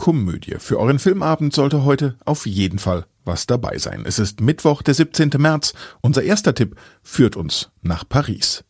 Komödie. Für euren Filmabend sollte heute auf jeden Fall was dabei sein. Es ist Mittwoch, der 17. März. Unser erster Tipp führt uns nach Paris.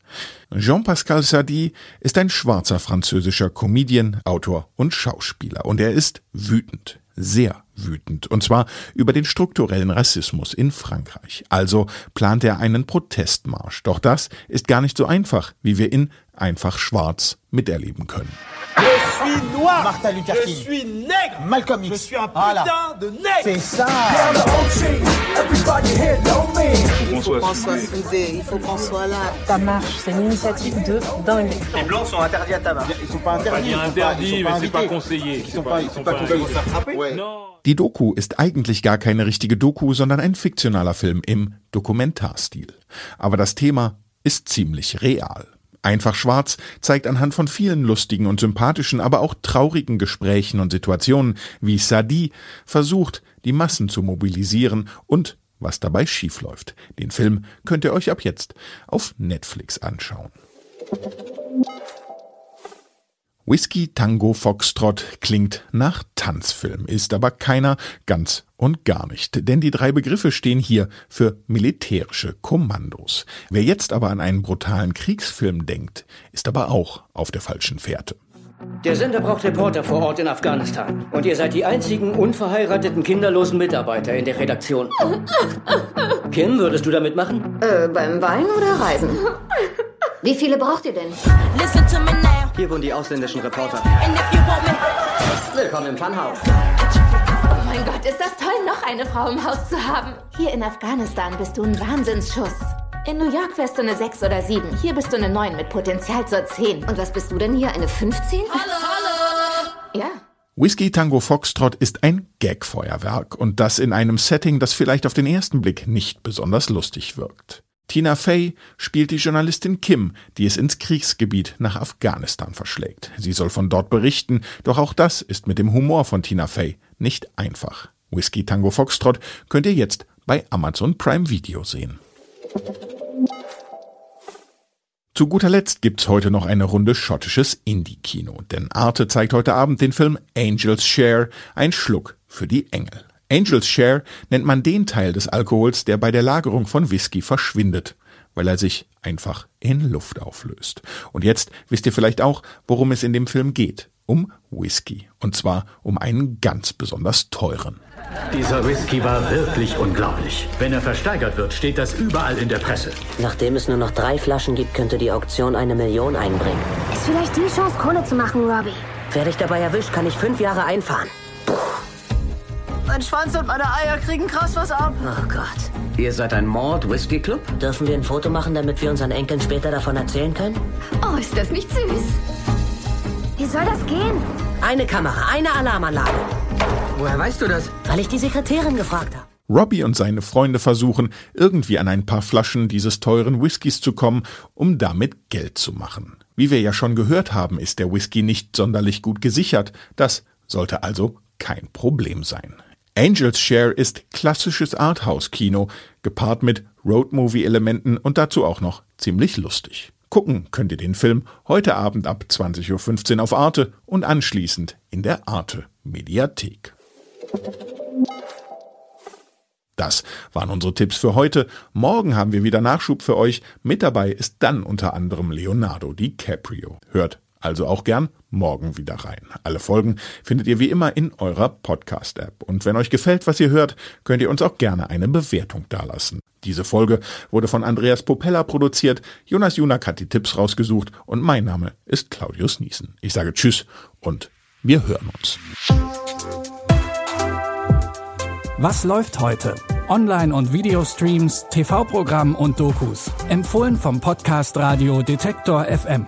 Jean-Pascal Sardy ist ein schwarzer französischer Comedian, Autor und Schauspieler. Und er ist wütend, sehr wütend. Und zwar über den strukturellen Rassismus in Frankreich. Also plant er einen Protestmarsch. Doch das ist gar nicht so einfach, wie wir in Einfach Schwarz miterleben können. Je suis noir. Martin Luther King. Je suis nègre. Malcolm X. Je suis un putain voilà. de nègre. C'est ça. Il faut qu'on soit soudés, il faut qu'on soit là. Ça marche, c'est une initiative de dingue. Les blancs sont interdits à tabac. Ils sont pas interdits. Pas interdits, mais c'est pas conseillé. Ils sont pas, ils sont pas conseillés. Ouais. Non. Die Doku ist eigentlich gar keine richtige Doku, sondern ein fiktionaler Film im Dokumentarstil. Aber das Thema ist ziemlich real. Einfach Schwarz zeigt anhand von vielen lustigen und sympathischen, aber auch traurigen Gesprächen und Situationen, wie Sadi versucht, die Massen zu mobilisieren und was dabei schiefläuft. Den Film könnt ihr euch ab jetzt auf Netflix anschauen. Whisky Tango Foxtrot klingt nach Tanzfilm, ist aber keiner ganz und gar nicht, denn die drei Begriffe stehen hier für militärische Kommandos. Wer jetzt aber an einen brutalen Kriegsfilm denkt, ist aber auch auf der falschen Fährte. Der Sender braucht Reporter vor Ort in Afghanistan. Und ihr seid die einzigen unverheirateten, kinderlosen Mitarbeiter in der Redaktion. Kim, würdest du da mitmachen? Äh, beim Wein oder Reisen? Wie viele braucht ihr denn? Hier wohnen die ausländischen Reporter. Willkommen im Funhaus. Oh mein Gott, ist das toll, noch eine Frau im Haus zu haben. Hier in Afghanistan bist du ein Wahnsinnsschuss. In New York wärst du eine 6 oder 7. Hier bist du eine 9 mit Potenzial zur 10. Und was bist du denn hier, eine 15? Hallo, hallo! Ja. Whisky Tango Foxtrot ist ein Gagfeuerwerk und das in einem Setting, das vielleicht auf den ersten Blick nicht besonders lustig wirkt. Tina Fey spielt die Journalistin Kim, die es ins Kriegsgebiet nach Afghanistan verschlägt. Sie soll von dort berichten, doch auch das ist mit dem Humor von Tina Fey nicht einfach. Whisky Tango Foxtrot könnt ihr jetzt bei Amazon Prime Video sehen. Zu guter Letzt gibt's heute noch eine Runde schottisches Indie-Kino, denn Arte zeigt heute Abend den Film Angels Share, ein Schluck für die Engel. Angels Share nennt man den Teil des Alkohols, der bei der Lagerung von Whisky verschwindet, weil er sich einfach in Luft auflöst. Und jetzt wisst ihr vielleicht auch, worum es in dem Film geht. Um Whisky. Und zwar um einen ganz besonders teuren. Dieser Whisky war wirklich unglaublich. Wenn er versteigert wird, steht das überall in der Presse. Nachdem es nur noch drei Flaschen gibt, könnte die Auktion eine Million einbringen. Ist vielleicht die Chance, Kohle zu machen, Robbie. Werde ich dabei erwischt, kann ich fünf Jahre einfahren. Mein Schwanz und meine Eier kriegen krass was ab. Oh Gott. Ihr seid ein Mord-Whisky-Club? Dürfen wir ein Foto machen, damit wir unseren Enkeln später davon erzählen können? Oh, ist das nicht süß? Wie soll das gehen? Eine Kamera, eine Alarmanlage. Woher weißt du das? Weil ich die Sekretärin gefragt habe. Robbie und seine Freunde versuchen, irgendwie an ein paar Flaschen dieses teuren Whiskys zu kommen, um damit Geld zu machen. Wie wir ja schon gehört haben, ist der Whisky nicht sonderlich gut gesichert. Das sollte also kein Problem sein. Angels Share ist klassisches Arthouse-Kino, gepaart mit Roadmovie-Elementen und dazu auch noch ziemlich lustig. Gucken könnt ihr den Film heute Abend ab 20.15 Uhr auf Arte und anschließend in der Arte Mediathek. Das waren unsere Tipps für heute. Morgen haben wir wieder Nachschub für euch. Mit dabei ist dann unter anderem Leonardo DiCaprio. Hört Also auch gern morgen wieder rein. Alle Folgen findet ihr wie immer in eurer Podcast-App. Und wenn euch gefällt, was ihr hört, könnt ihr uns auch gerne eine Bewertung dalassen. Diese Folge wurde von Andreas Popella produziert, Jonas Junak hat die Tipps rausgesucht und mein Name ist Claudius Niesen. Ich sage Tschüss und wir hören uns. Was läuft heute? Online- und Videostreams, TV-Programm und Dokus. Empfohlen vom Podcast Radio Detektor FM.